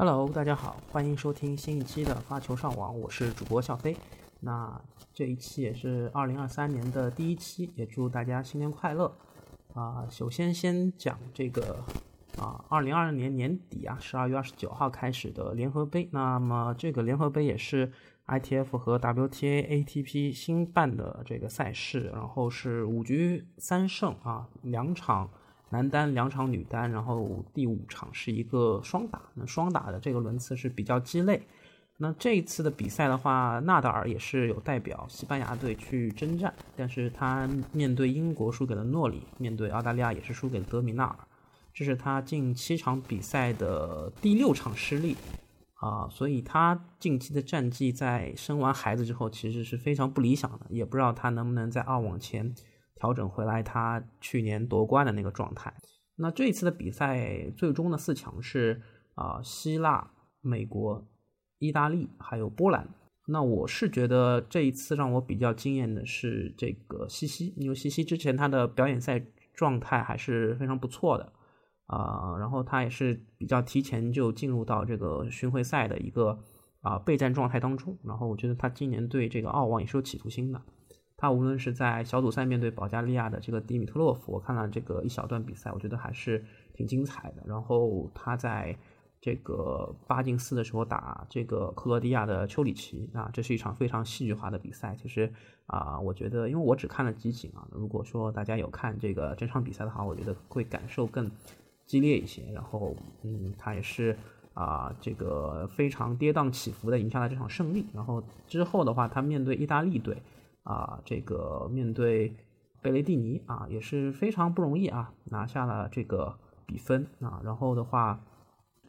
Hello，大家好，欢迎收听新一期的发球上网，我是主播笑飞。那这一期也是二零二三年的第一期，也祝大家新年快乐啊！首先先讲这个啊，二零二二年年底啊，十二月二十九号开始的联合杯。那么这个联合杯也是 ITF 和 WTA ATP 新办的这个赛事，然后是五局三胜啊，两场。男单两场，女单，然后第五场是一个双打。那双打的这个轮次是比较鸡肋。那这一次的比赛的话，纳达尔也是有代表西班牙队去征战，但是他面对英国输给了诺里，面对澳大利亚也是输给了德米纳尔，这是他近七场比赛的第六场失利啊。所以他近期的战绩在生完孩子之后其实是非常不理想的，也不知道他能不能在澳网前。调整回来，他去年夺冠的那个状态。那这一次的比赛，最终的四强是啊，希腊、美国、意大利还有波兰。那我是觉得这一次让我比较惊艳的是这个西西，因为西西之前他的表演赛状态还是非常不错的啊，然后他也是比较提前就进入到这个巡回赛的一个啊备战状态当中。然后我觉得他今年对这个澳网也是有企图心的。他无论是在小组赛面对保加利亚的这个迪米特洛夫，我看了这个一小段比赛，我觉得还是挺精彩的。然后他在这个八进四的时候打这个克罗地亚的丘里奇啊，这是一场非常戏剧化的比赛。其实啊，我觉得因为我只看了集锦啊，如果说大家有看这个整场比赛的话，我觉得会感受更激烈一些。然后嗯，他也是啊，这个非常跌宕起伏的赢下了这场胜利。然后之后的话，他面对意大利队。啊，这个面对贝雷蒂尼啊，也是非常不容易啊，拿下了这个比分啊。然后的话，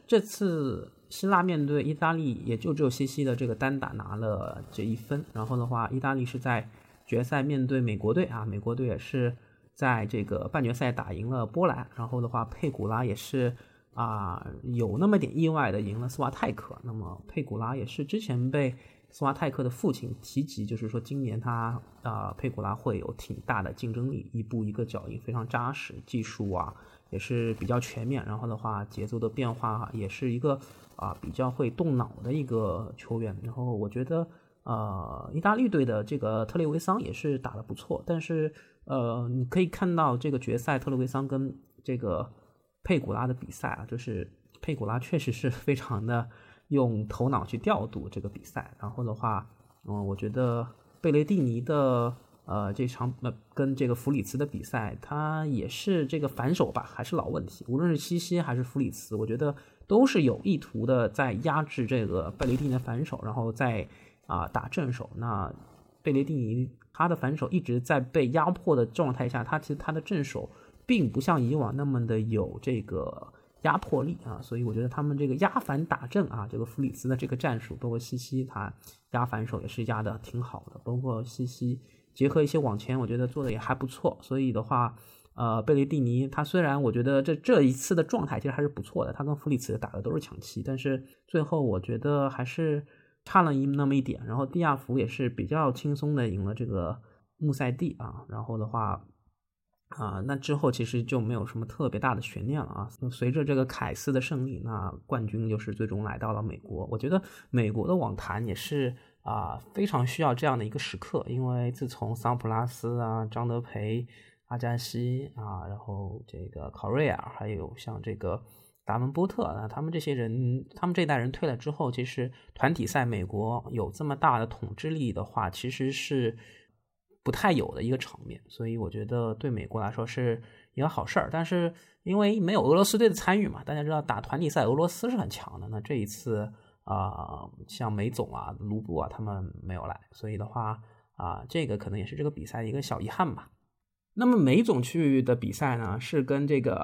这次希腊面对意大利，也就只有西西的这个单打拿了这一分。然后的话，意大利是在决赛面对美国队啊，美国队也是在这个半决赛打赢了波兰。然后的话，佩古拉也是啊，有那么点意外的赢了斯瓦泰克。那么佩古拉也是之前被。斯瓦泰克的父亲提及，就是说今年他啊佩古拉会有挺大的竞争力，一步一个脚印非常扎实，技术啊也是比较全面，然后的话节奏的变化也是一个啊比较会动脑的一个球员。然后我觉得呃意大利队的这个特雷维桑也是打得不错，但是呃你可以看到这个决赛特雷维桑跟这个佩古拉的比赛啊，就是佩古拉确实是非常的。用头脑去调度这个比赛，然后的话，嗯，我觉得贝雷蒂尼的呃这场呃跟这个弗里茨的比赛，他也是这个反手吧，还是老问题。无论是西西还是弗里茨，我觉得都是有意图的在压制这个贝雷蒂尼的反手，然后再啊打正手。那贝雷蒂尼他的反手一直在被压迫的状态下，他其实他的正手并不像以往那么的有这个。压迫力啊，所以我觉得他们这个压反打正啊，这个弗里茨的这个战术，包括西西他压反手也是压的挺好的，包括西西结合一些往前，我觉得做的也还不错。所以的话，呃，贝雷蒂尼他虽然我觉得这这一次的状态其实还是不错的，他跟弗里茨打的都是抢七，但是最后我觉得还是差了一那么一点。然后蒂亚福也是比较轻松的赢了这个穆塞蒂啊，然后的话。啊，那之后其实就没有什么特别大的悬念了啊。随着这个凯斯的胜利，那冠军就是最终来到了美国。我觉得美国的网坛也是啊，非常需要这样的一个时刻，因为自从桑普拉斯啊、张德培、阿加西啊，然后这个考瑞尔，还有像这个达文波特啊，他们这些人，他们这代人退了之后，其实团体赛美国有这么大的统治力的话，其实是。不太有的一个场面，所以我觉得对美国来说是一个好事儿。但是因为没有俄罗斯队的参与嘛，大家知道打团体赛俄罗斯是很强的。那这一次啊，像梅总啊、卢布啊他们没有来，所以的话啊，这个可能也是这个比赛的一个小遗憾吧。那么梅总去的比赛呢，是跟这个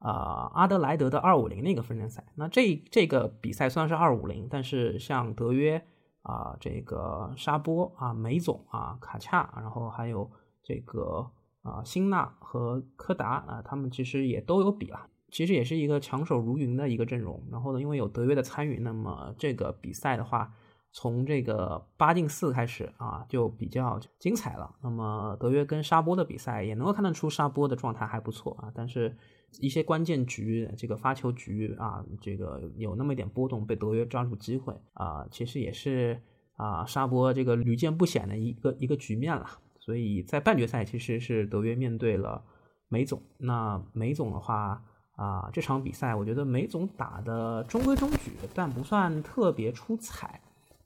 啊阿德莱德的二五零那个分站赛。那这这个比赛虽然是二五零，但是像德约。啊，这个沙波啊，梅总啊，卡恰，然后还有这个啊，辛纳和柯达啊，他们其实也都有比啊，其实也是一个强手如云的一个阵容。然后呢，因为有德约的参与，那么这个比赛的话，从这个八进四开始啊，就比较精彩了。那么德约跟沙波的比赛也能够看得出沙波的状态还不错啊，但是一些关键局，这个发球局啊，这个有那么一点波动，被德约抓住机会啊，其实也是啊沙博这个屡见不鲜的一个一个局面了。所以在半决赛，其实是德约面对了梅总。那梅总的话啊，这场比赛我觉得梅总打的中规中矩，但不算特别出彩，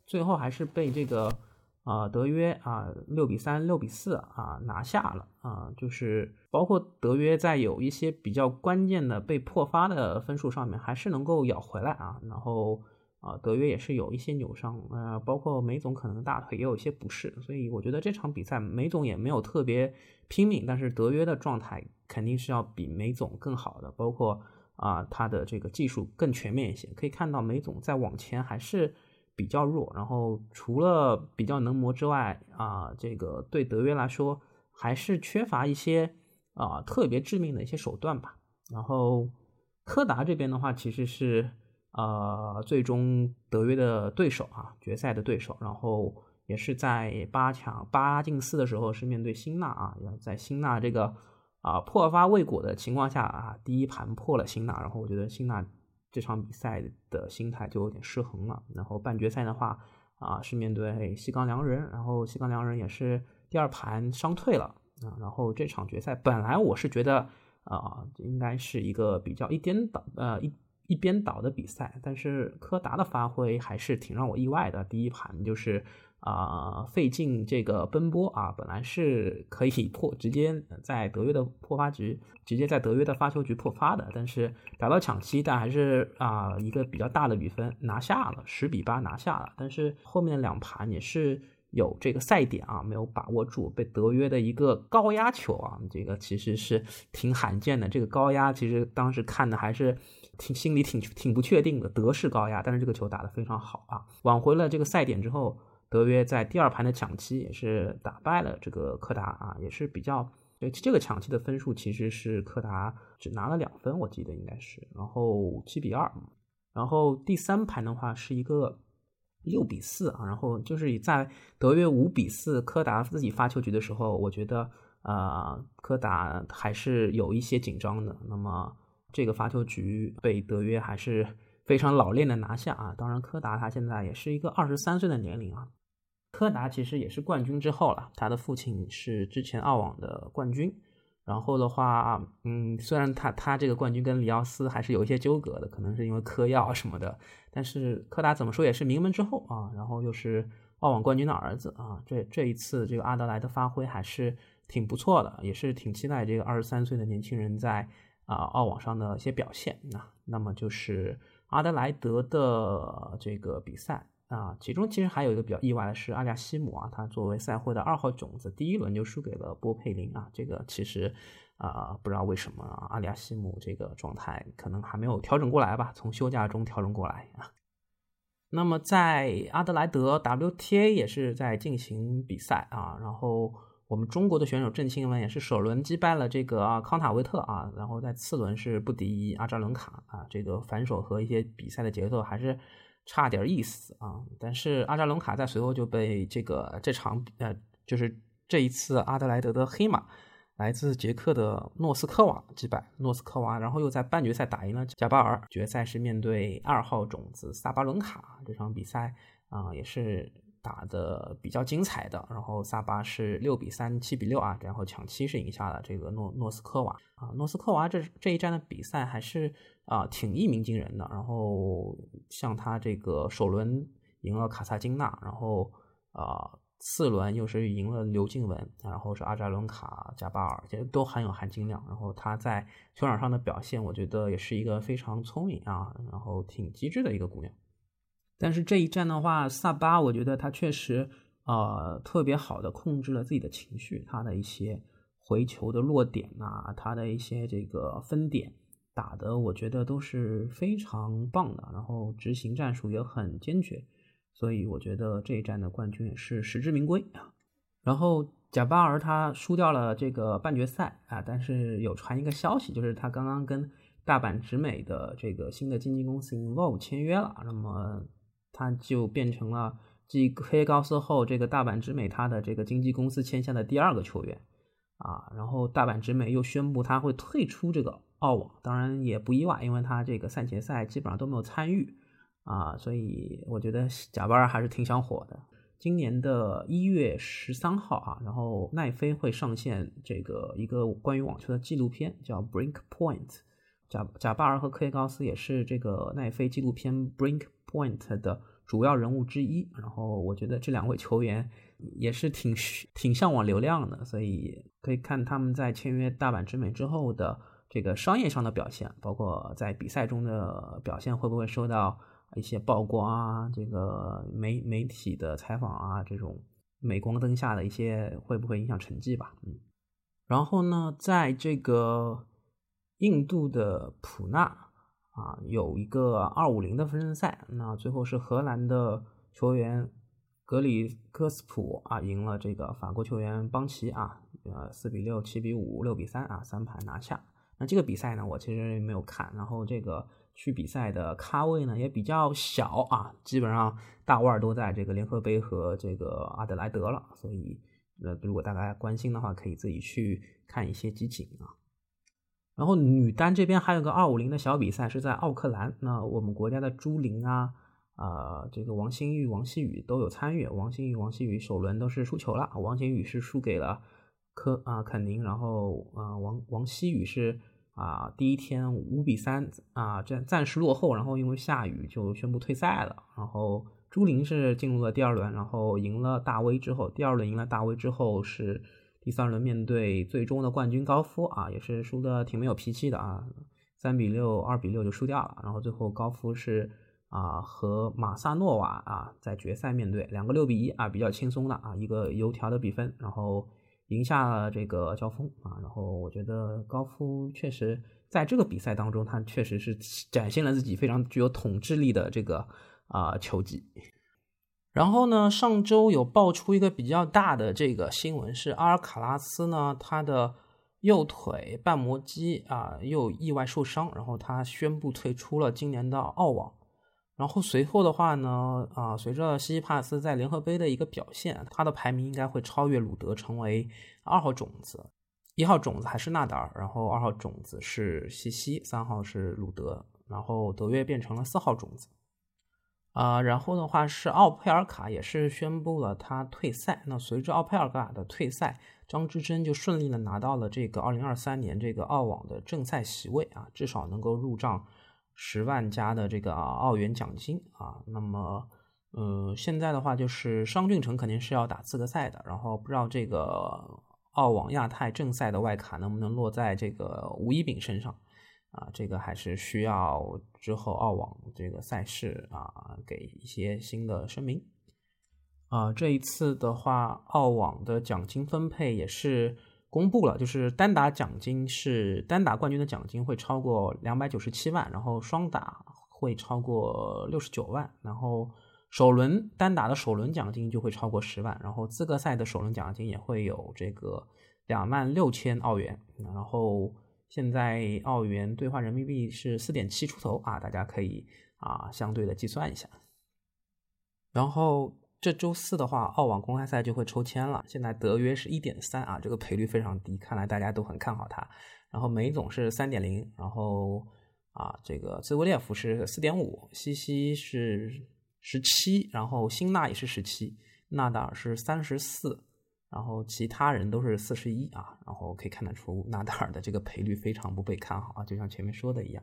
最后还是被这个。啊，德约啊，六比三、六比四啊，拿下了啊，就是包括德约在有一些比较关键的被破发的分数上面，还是能够咬回来啊。然后啊，德约也是有一些扭伤，呃，包括梅总可能大腿也有一些不适，所以我觉得这场比赛梅总也没有特别拼命，但是德约的状态肯定是要比梅总更好的，包括啊他的这个技术更全面一些，可以看到梅总在往前还是。比较弱，然后除了比较能磨之外，啊，这个对德约来说还是缺乏一些啊特别致命的一些手段吧。然后柯达这边的话，其实是呃最终德约的对手啊，决赛的对手。然后也是在八强八进四的时候是面对辛纳啊，在辛纳这个啊破发未果的情况下啊，第一盘破了辛纳，然后我觉得辛纳。这场比赛的心态就有点失衡了。然后半决赛的话，啊，是面对西冈良人，然后西冈良人也是第二盘伤退了啊。然后这场决赛本来我是觉得啊，应该是一个比较一颠倒呃一一边倒的比赛，但是柯达的发挥还是挺让我意外的。第一盘就是。啊，费劲这个奔波啊，本来是可以破，直接在德约的破发局，直接在德约的发球局破发的，但是打到抢七，但还是啊一个比较大的比分拿下了，十比八拿下了。但是后面两盘也是有这个赛点啊，没有把握住，被德约的一个高压球啊，这个其实是挺罕见的。这个高压其实当时看的还是挺心里挺挺不确定的，德式高压，但是这个球打得非常好啊，挽回了这个赛点之后。德约在第二盘的抢七也是打败了这个柯达啊，也是比较这这个抢七的分数其实是柯达只拿了两分，我记得应该是，然后七比二，然后第三盘的话是一个六比四啊，然后就是在德约五比四柯达自己发球局的时候，我觉得呃柯达还是有一些紧张的，那么这个发球局被德约还是非常老练的拿下啊，当然柯达他现在也是一个二十三岁的年龄啊。柯达其实也是冠军之后了，他的父亲是之前澳网的冠军。然后的话，嗯，虽然他他这个冠军跟里奥斯还是有一些纠葛的，可能是因为嗑药什么的。但是柯达怎么说也是名门之后啊，然后又是澳网冠军的儿子啊，这这一次这个阿德莱的发挥还是挺不错的，也是挺期待这个二十三岁的年轻人在啊澳网上的一些表现。那那么就是阿德莱德的这个比赛。啊，其中其实还有一个比较意外的是，阿利亚西姆啊，他作为赛会的二号种子，第一轮就输给了波佩林啊。这个其实啊，不知道为什么阿利亚西姆这个状态可能还没有调整过来吧，从休假中调整过来啊。那么在阿德莱德 WTA 也是在进行比赛啊，然后我们中国的选手郑钦文也是首轮击败了这个康塔维特啊，然后在次轮是不敌阿扎伦卡啊，这个反手和一些比赛的节奏还是。差点意思啊！但是阿扎伦卡在随后就被这个这场呃，就是这一次阿德莱德的黑马，来自捷克的诺斯科娃击败诺斯科娃，然后又在半决赛打赢了贾巴尔。决赛是面对二号种子萨巴伦卡，这场比赛啊也是。打的比较精彩的，然后萨巴是六比三、七比六啊，然后抢七是赢下了这个诺诺斯科娃啊。诺斯科娃这这一站的比赛还是啊挺一鸣惊人的。然后像他这个首轮赢了卡萨金娜，然后啊次轮又是赢了刘静雯，然后是阿扎伦卡、加巴尔，这都很有含金量。然后他在球场上的表现，我觉得也是一个非常聪明啊，然后挺机智的一个姑娘。但是这一战的话，萨巴我觉得他确实呃特别好的控制了自己的情绪，他的一些回球的落点啊，他的一些这个分点打的，我觉得都是非常棒的，然后执行战术也很坚决，所以我觉得这一战的冠军也是实至名归啊。然后贾巴尔他输掉了这个半决赛啊，但是有传一个消息，就是他刚刚跟大阪直美的这个新的经纪公司 Involve 签约了，那么。他就变成了继黑高斯后，这个大阪直美他的这个经纪公司签下的第二个球员啊。然后大阪直美又宣布他会退出这个澳网，当然也不意外，因为他这个赛前赛基本上都没有参与啊，所以我觉得贾巴尔还是挺想火的。今年的一月十三号啊，然后奈飞会上线这个一个关于网球的纪录片，叫《Brink Point》。贾贾巴尔和科耶高斯也是这个奈飞纪录片《Brink Point》的主要人物之一。然后我觉得这两位球员也是挺挺向往流量的，所以可以看他们在签约大阪直美之后的这个商业上的表现，包括在比赛中的表现会不会受到。一些曝光啊，这个媒媒体的采访啊，这种镁光灯下的一些会不会影响成绩吧？嗯，然后呢，在这个印度的普纳啊，有一个二五零的分站赛，那最后是荷兰的球员格里戈斯普啊赢了这个法国球员邦奇啊，呃，四比六、七比五、六比三啊，三盘拿下。那这个比赛呢，我其实没有看，然后这个。去比赛的咖位呢也比较小啊，基本上大腕都在这个联合杯和这个阿德莱德了，所以呃，如果大家关心的话，可以自己去看一些集锦啊。然后女单这边还有个二五零的小比赛是在奥克兰，那我们国家的朱琳啊，啊，这个王欣玉、王希雨都有参与。王欣玉、王希雨首轮都是输球了，王欣雨是输给了科啊肯宁，然后啊王王希雨是。啊，第一天五比三啊，暂暂时落后，然后因为下雨就宣布退赛了。然后朱琳是进入了第二轮，然后赢了大威之后，第二轮赢了大威之后是第三轮面对最终的冠军高夫啊，也是输的挺没有脾气的啊，三比六、二比六就输掉了。然后最后高夫是啊和马萨诺瓦啊在决赛面对两个六比一啊，比较轻松的啊一个油条的比分，然后。赢下了这个交锋啊，然后我觉得高夫确实在这个比赛当中，他确实是展现了自己非常具有统治力的这个啊球技。然后呢，上周有爆出一个比较大的这个新闻，是阿尔卡拉斯呢，他的右腿半膜肌啊又意外受伤，然后他宣布退出了今年的澳网。然后随后的话呢，啊，随着西西帕斯在联合杯的一个表现，他的排名应该会超越鲁德，成为二号种子。一号种子还是纳达尔，然后二号种子是西西，三号是鲁德，然后德约变成了四号种子。啊，然后的话是奥佩尔卡也是宣布了他退赛。那随着奥佩尔卡的退赛，张之臻就顺利的拿到了这个二零二三年这个澳网的正赛席位啊，至少能够入账。十万加的这个澳元奖金啊，那么，呃，现在的话就是商俊成肯定是要打资格赛的，然后不知道这个澳网亚太正赛的外卡能不能落在这个吴一丙身上啊？这个还是需要之后澳网这个赛事啊给一些新的声明啊。这一次的话，澳网的奖金分配也是。公布了，就是单打奖金是单打冠军的奖金会超过两百九十七万，然后双打会超过六十九万，然后首轮单打的首轮奖金就会超过十万，然后资格赛的首轮奖金也会有这个两万六千澳元，然后现在澳元兑换人民币是四点七出头啊，大家可以啊相对的计算一下，然后。这周四的话，澳网公开赛就会抽签了。现在德约是一点三啊，这个赔率非常低，看来大家都很看好他。然后梅总是三点零，然后啊，这个兹维列夫是四点五，西西是十七，然后辛纳也是十七，纳达尔是三十四，然后其他人都是四十一啊。然后可以看得出纳达尔的这个赔率非常不被看好啊，就像前面说的一样。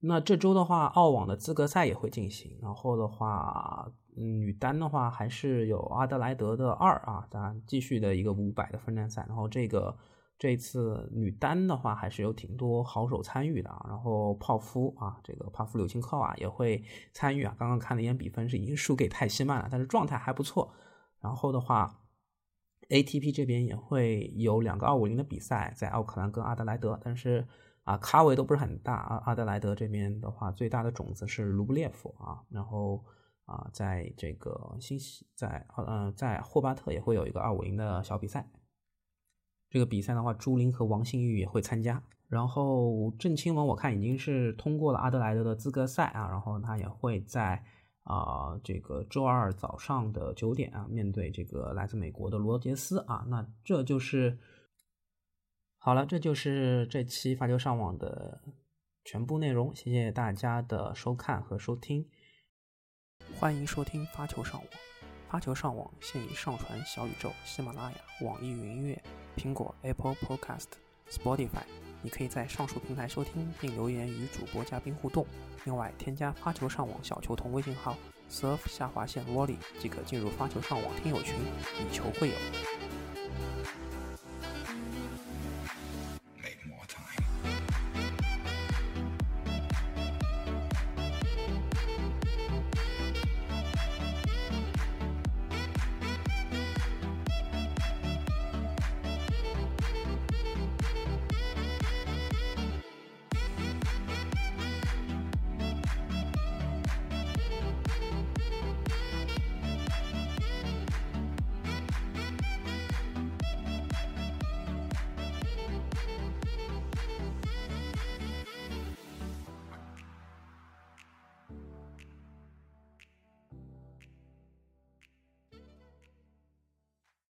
那这周的话，澳网的资格赛也会进行，然后的话。嗯女单的话，还是有阿德莱德的二啊，咱继续的一个五百的分站赛。然后这个这次女单的话，还是有挺多好手参与的啊。然后泡芙啊，这个泡芙柳青扣啊也会参与啊。刚刚看了一眼比分，是已经输给泰西曼了，但是状态还不错。然后的话，ATP 这边也会有两个二五零的比赛，在奥克兰跟阿德莱德，但是啊，卡位都不是很大啊。阿德莱德这边的话，最大的种子是卢布列夫啊，然后。啊，在这个新西，在呃，在霍巴特也会有一个二五零的小比赛。这个比赛的话，朱琳和王信玉也会参加。然后郑钦文我看已经是通过了阿德莱德的资格赛啊，然后他也会在啊这个周二早上的九点啊面对这个来自美国的罗杰斯啊。那这就是。好了，这就是这期发球上网的全部内容，谢谢大家的收看和收听。欢迎收听发球上网，发球上网现已上传小宇宙、喜马拉雅、网易云音乐、苹果 Apple Podcast、Spotify，你可以在上述平台收听并留言与主播嘉宾互动。另外，添加发球上网小球童微信号 surf 下划线 volley 即可进入发球上网听友群，以球会友。